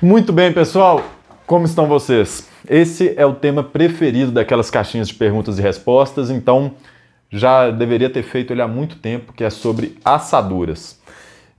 Muito bem, pessoal. Como estão vocês? Esse é o tema preferido daquelas caixinhas de perguntas e respostas, então já deveria ter feito ele há muito tempo, que é sobre assaduras.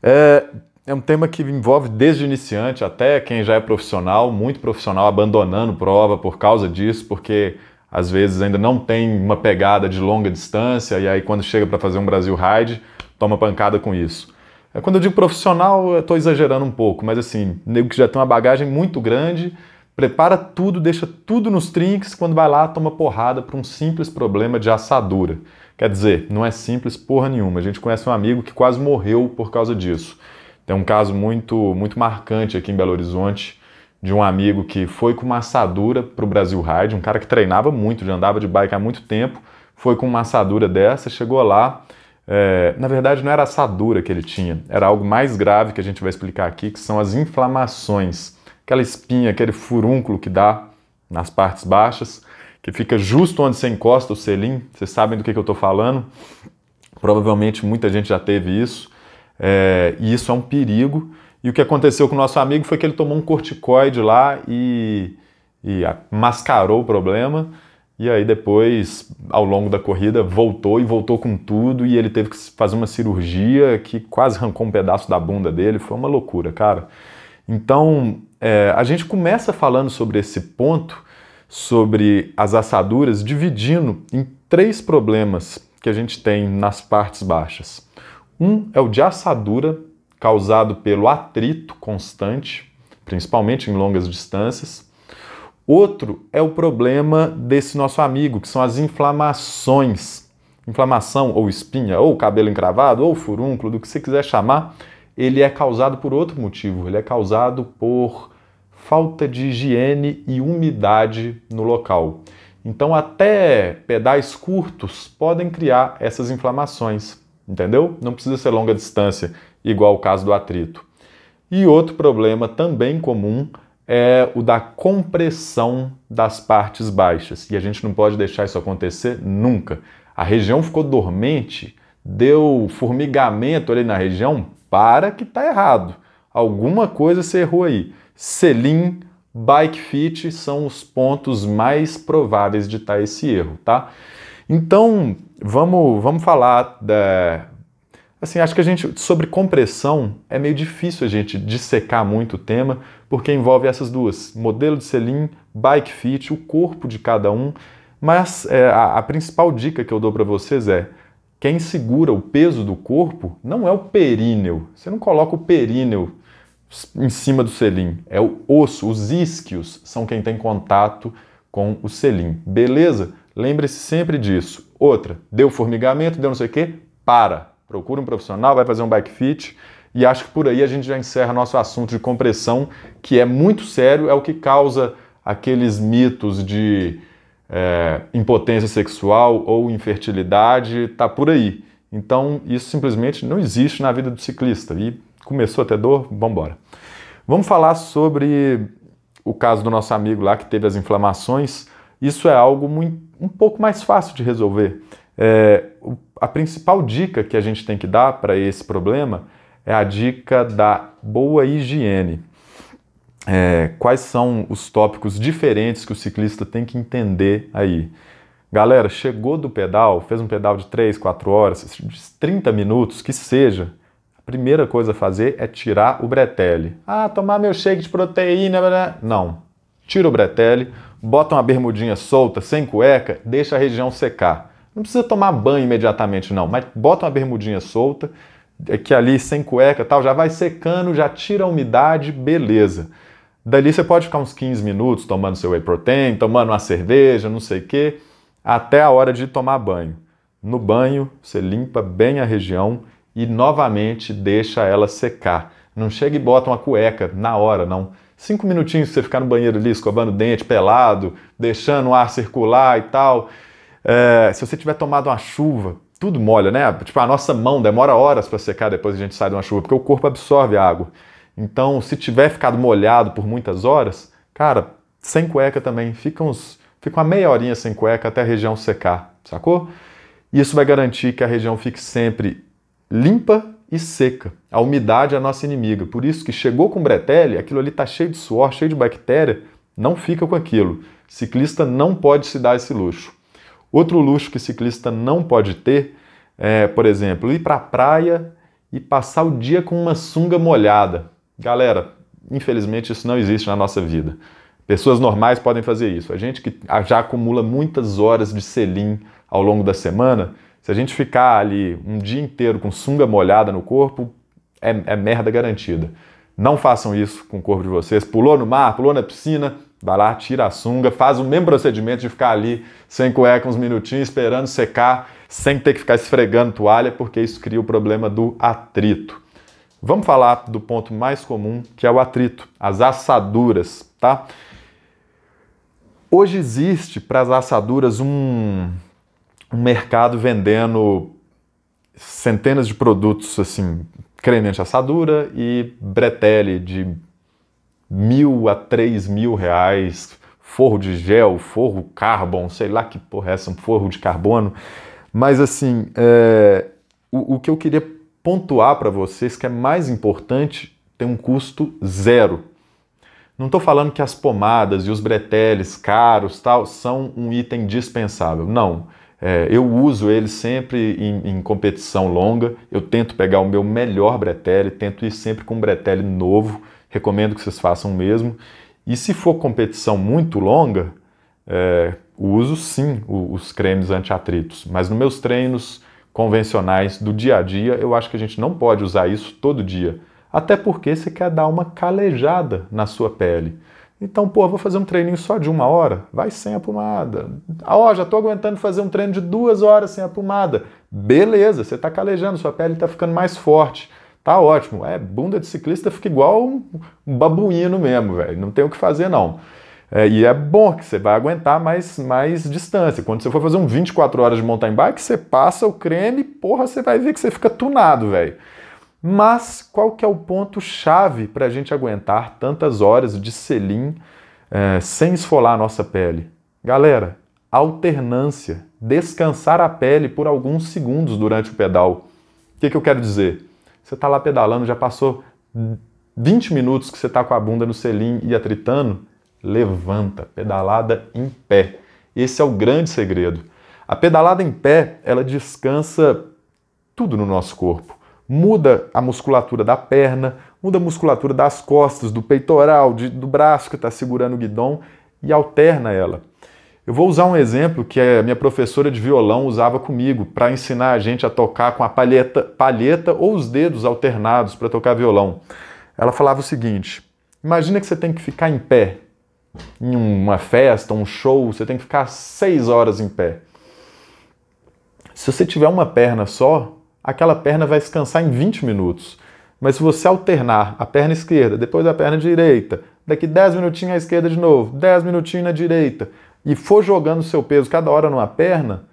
É, é um tema que envolve desde iniciante até quem já é profissional, muito profissional, abandonando prova por causa disso, porque às vezes ainda não tem uma pegada de longa distância e aí quando chega para fazer um Brasil Ride, toma pancada com isso. É, quando eu digo profissional, eu estou exagerando um pouco, mas assim, nego que já tem uma bagagem muito grande, prepara tudo, deixa tudo nos trinques, quando vai lá toma porrada por um simples problema de assadura. Quer dizer, não é simples porra nenhuma. A gente conhece um amigo que quase morreu por causa disso. Tem um caso muito, muito marcante aqui em Belo Horizonte de um amigo que foi com uma assadura para o Brasil Ride, um cara que treinava muito, já andava de bike há muito tempo, foi com uma assadura dessa, chegou lá, é, na verdade, não era assadura que ele tinha, era algo mais grave que a gente vai explicar aqui, que são as inflamações. Aquela espinha, aquele furúnculo que dá nas partes baixas, que fica justo onde você encosta o selim. Vocês sabem do que, que eu estou falando? Provavelmente muita gente já teve isso. É, e isso é um perigo. E o que aconteceu com o nosso amigo foi que ele tomou um corticoide lá e, e mascarou o problema. E aí depois, ao longo da corrida, voltou e voltou com tudo e ele teve que fazer uma cirurgia que quase arrancou um pedaço da bunda dele. Foi uma loucura, cara. Então, é, a gente começa falando sobre esse ponto, sobre as assaduras, dividindo em três problemas que a gente tem nas partes baixas. Um é o de assadura, causado pelo atrito constante, principalmente em longas distâncias. Outro é o problema desse nosso amigo, que são as inflamações. Inflamação ou espinha, ou cabelo encravado, ou furúnculo, do que você quiser chamar, ele é causado por outro motivo. Ele é causado por falta de higiene e umidade no local. Então, até pedais curtos podem criar essas inflamações, entendeu? Não precisa ser longa distância, igual o caso do atrito. E outro problema também comum é o da compressão das partes baixas. E a gente não pode deixar isso acontecer nunca. A região ficou dormente, deu formigamento ali na região, para que está errado. Alguma coisa você errou aí. Selim, bike fit são os pontos mais prováveis de estar tá esse erro, tá? Então, vamos, vamos falar da, Assim, acho que a gente, sobre compressão, é meio difícil a gente dissecar muito o tema, porque envolve essas duas: modelo de selim, bike fit, o corpo de cada um. Mas é, a, a, principal dica que eu dou para vocês é: quem segura o peso do corpo não é o períneo. Você não coloca o períneo em cima do selim, é o osso, os isquios são quem tem contato com o selim. Beleza? Lembre-se sempre disso. Outra, deu formigamento, deu não sei o quê, para Procura um profissional, vai fazer um bike fit. E acho que por aí a gente já encerra nosso assunto de compressão, que é muito sério, é o que causa aqueles mitos de é, impotência sexual ou infertilidade, tá por aí. Então isso simplesmente não existe na vida do ciclista. E começou a ter dor, vamos embora. Vamos falar sobre o caso do nosso amigo lá que teve as inflamações. Isso é algo muito, um pouco mais fácil de resolver. É, a principal dica que a gente tem que dar para esse problema é a dica da boa higiene. É, quais são os tópicos diferentes que o ciclista tem que entender aí? Galera, chegou do pedal, fez um pedal de 3, 4 horas, 30 minutos, que seja, a primeira coisa a fazer é tirar o bretelle. Ah, tomar meu shake de proteína. Não. Tira o bretelle, bota uma bermudinha solta, sem cueca, deixa a região secar. Não precisa tomar banho imediatamente, não, mas bota uma bermudinha solta, é que ali sem cueca tal, já vai secando, já tira a umidade, beleza. Dali você pode ficar uns 15 minutos tomando seu whey protein, tomando uma cerveja, não sei o quê, até a hora de tomar banho. No banho, você limpa bem a região e novamente deixa ela secar. Não chega e bota uma cueca na hora, não. Cinco minutinhos você ficar no banheiro ali, escovando o dente, pelado, deixando o ar circular e tal. É, se você tiver tomado uma chuva, tudo molha, né? Tipo, a nossa mão demora horas para secar depois que a gente sai de uma chuva, porque o corpo absorve a água. Então, se tiver ficado molhado por muitas horas, cara, sem cueca também, fica, uns, fica uma meia horinha sem cueca até a região secar, sacou? Isso vai garantir que a região fique sempre limpa e seca. A umidade é a nossa inimiga. Por isso que chegou com bretelle, aquilo ali está cheio de suor, cheio de bactéria, não fica com aquilo. Ciclista não pode se dar esse luxo. Outro luxo que ciclista não pode ter é, por exemplo, ir para a praia e passar o dia com uma sunga molhada. Galera, infelizmente isso não existe na nossa vida. Pessoas normais podem fazer isso. A gente que já acumula muitas horas de selim ao longo da semana, se a gente ficar ali um dia inteiro com sunga molhada no corpo, é, é merda garantida. Não façam isso com o corpo de vocês. Pulou no mar, pulou na piscina, vai lá, tira a sunga, faz o mesmo procedimento de ficar ali sem cueca uns minutinhos esperando secar, sem ter que ficar esfregando toalha, porque isso cria o problema do atrito. Vamos falar do ponto mais comum, que é o atrito, as assaduras, tá? Hoje existe para as assaduras um, um mercado vendendo centenas de produtos assim, creme anti-assadura e bretelle de mil a três mil reais, forro de gel, forro carbon, sei lá que porra é essa, um forro de carbono. Mas assim, é, o, o que eu queria pontuar para vocês que é mais importante tem um custo zero. Não estou falando que as pomadas e os breteles caros tal são um item dispensável. Não. É, eu uso eles sempre em, em, competição longa. Eu tento pegar o meu melhor bretelle, tento ir sempre com um bretelle novo. Recomendo que vocês façam o mesmo. E se for competição muito longa, é, uso sim os cremes anti-atritos. Mas nos meus treinos convencionais do dia a dia, eu acho que a gente não pode usar isso todo dia. Até porque você quer dar uma calejada na sua pele. Então, pô, vou fazer um treininho só de uma hora? Vai sem a pomada. Ah, ó, já estou aguentando fazer um treino de duas horas sem a pomada. Beleza, você está calejando, sua pele está ficando mais forte. Tá ótimo. É, bunda de ciclista fica igual um, babuíno mesmo, velho. Não tem o que fazer, não. É, e é bom que você vai aguentar mais, mais distância. Quando você for fazer um 24 horas de mountain bike, você passa o creme, porra, você vai ver que você fica tunado, velho. Mas qual que é o ponto chave para a gente aguentar tantas horas de selim é, sem esfolar a nossa pele? Galera, alternância, descansar a pele por alguns segundos durante o pedal. O que, que eu quero dizer? Você está lá pedalando, já passou 20 minutos que você está com a bunda no selim e atritando, levanta, pedalada em pé. Esse é o grande segredo. A pedalada em pé, ela descansa tudo no nosso corpo. Muda a musculatura da perna, muda a musculatura das costas, do peitoral, de, do braço que está segurando o guidão e alterna ela. Eu vou usar um exemplo que a minha professora de violão usava comigo para ensinar a gente a tocar com a palheta, palheta ou os dedos alternados para tocar violão. Ela falava o seguinte: imagina que você tem que ficar em pé em uma festa, um show, você tem que ficar seis horas em pé. Se você tiver uma perna só, aquela perna vai descansar em 20 minutos. Mas se você alternar a perna esquerda, depois a perna direita, daqui 10 minutinhos à esquerda de novo, 10 minutinhos na direita, e for jogando seu peso cada hora numa perna,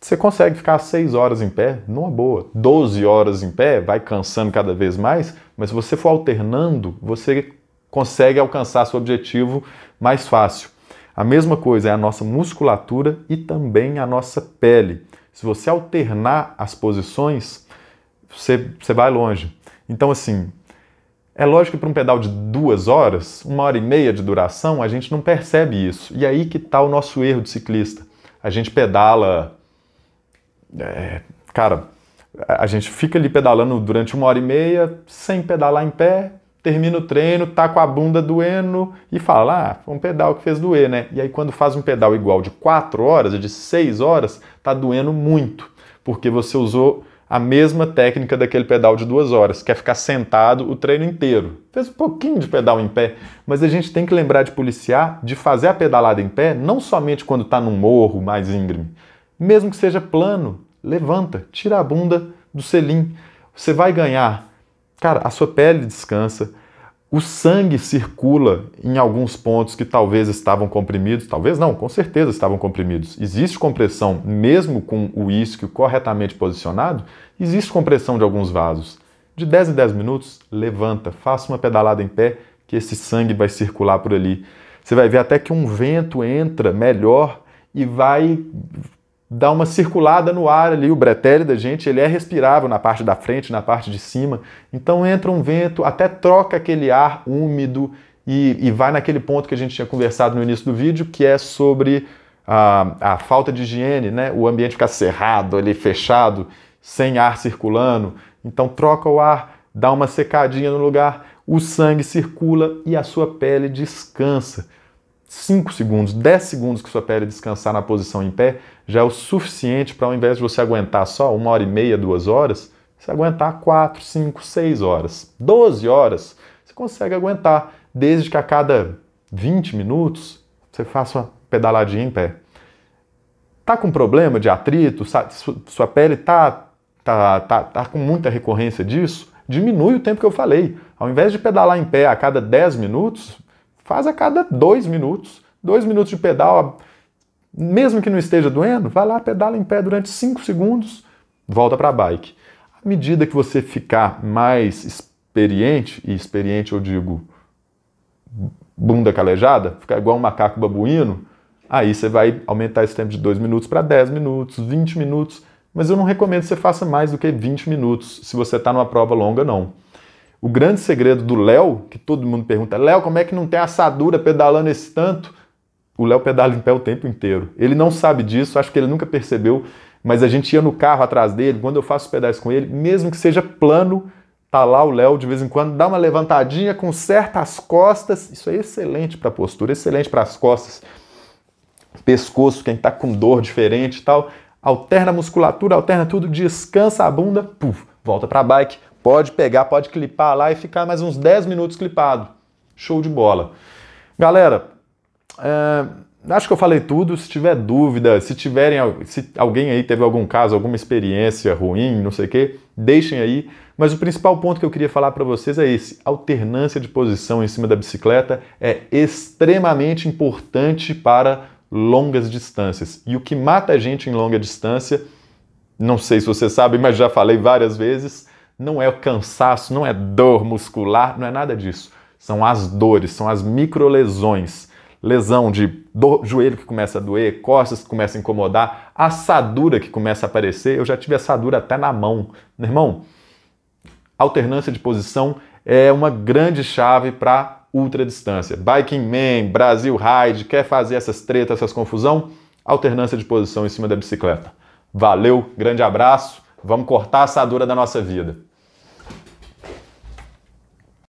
você consegue ficar 6 horas em pé, numa boa. 12 horas em pé, vai cansando cada vez mais, mas se você for alternando, você consegue alcançar seu objetivo mais fácil. A mesma coisa é a nossa musculatura e também a nossa pele. Se você alternar as posições, você, você vai longe. Então, assim, é lógico que para um pedal de duas horas, uma hora e meia de duração, a gente não percebe isso. E aí que está o nosso erro de ciclista. A gente pedala. É, cara, a gente fica ali pedalando durante uma hora e meia, sem pedalar em pé, termina o treino, tá com a bunda doendo e fala: Ah, foi um pedal que fez doer, né? E aí, quando faz um pedal igual de 4 horas, de 6 horas, tá doendo muito, porque você usou a mesma técnica daquele pedal de duas horas, que é ficar sentado o treino inteiro. Fez um pouquinho de pedal em pé, mas a gente tem que lembrar de policiar, de fazer a pedalada em pé, não somente quando está num morro mais íngreme, mesmo que seja plano, levanta, tira a bunda do selim. Você vai ganhar Cara, a sua pele descansa, o sangue circula em alguns pontos que talvez estavam comprimidos, talvez não, com certeza estavam comprimidos. Existe compressão, mesmo com o isquio corretamente posicionado, existe compressão de alguns vasos. De 10 em 10 minutos, levanta, faça uma pedalada em pé, que esse sangue vai circular por ali. Você vai ver até que um vento entra melhor e vai dá uma circulada no ar ali. O bretelle da gente ele é respirável na parte da frente, na parte de cima. Então entra um vento, até troca aquele ar úmido e, e vai naquele ponto que a gente tinha conversado no início do vídeo, que é sobre a, a falta de higiene, né? O ambiente ficar cerrado ali, fechado, sem ar circulando. Então troca o ar, dá uma secadinha no lugar, o sangue circula e a sua pele descansa. 5 segundos, 10 segundos que sua pele descansar na posição em pé já é o suficiente para, ao invés de você aguentar só uma hora e meia, duas horas, você aguentar 4, 5, 6 horas. 12 horas você consegue aguentar, desde que a cada 20 minutos você faça uma pedaladinha em pé. Tá com problema de atrito? Sua pele tá, tá, tá, tá com muita recorrência disso? Diminui o tempo que eu falei. Ao invés de pedalar em pé a cada 10 minutos, Faz a cada dois minutos. Dois minutos de pedal, mesmo que não esteja doendo, vai lá, pedala em pé durante cinco segundos, volta para a bike. À medida que você ficar mais experiente, e experiente eu digo bunda calejada, ficar igual um macaco babuíno, aí você vai aumentar esse tempo de 2 minutos para 10 minutos, 20 minutos, mas eu não recomendo que você faça mais do que 20 minutos se você está numa prova longa, não. O grande segredo do Léo, que todo mundo pergunta, Léo, como é que não tem assadura pedalando esse tanto? O Léo pedala em pé o tempo inteiro. Ele não sabe disso, acho que ele nunca percebeu, mas a gente ia no carro atrás dele, quando eu faço pedais com ele, mesmo que seja plano, tá lá o Léo de vez em quando, dá uma levantadinha, conserta as costas. Isso é excelente para a postura, excelente para as costas. Pescoço, quem está com dor diferente e tal, alterna a musculatura, alterna tudo, descansa a bunda, puf, volta para a bike, Pode pegar, pode clipar lá e ficar mais uns 10 minutos clipado. Show de bola. Galera, é, acho que eu falei tudo. Se tiver dúvida, se tiverem, se alguém aí teve algum caso, alguma experiência ruim, não sei o que, deixem aí. Mas o principal ponto que eu queria falar para vocês é esse: alternância de posição em cima da bicicleta é extremamente importante para longas distâncias. E o que mata a gente em longa distância, não sei se você sabe, mas já falei várias vezes, não é cansaço, não é dor muscular, não é nada disso. São as dores, são as microlesões. Lesão de do, joelho que começa a doer, costas que começam a incomodar, assadura que começa a aparecer. Eu já tive assadura até na mão. Meu irmão, alternância de posição é uma grande chave para ultradistância. Biking Man, Brasil Ride, quer fazer essas tretas, essas confusão? Alternância de posição em cima da bicicleta. Valeu, grande abraço, vamos cortar a assadura da nossa vida.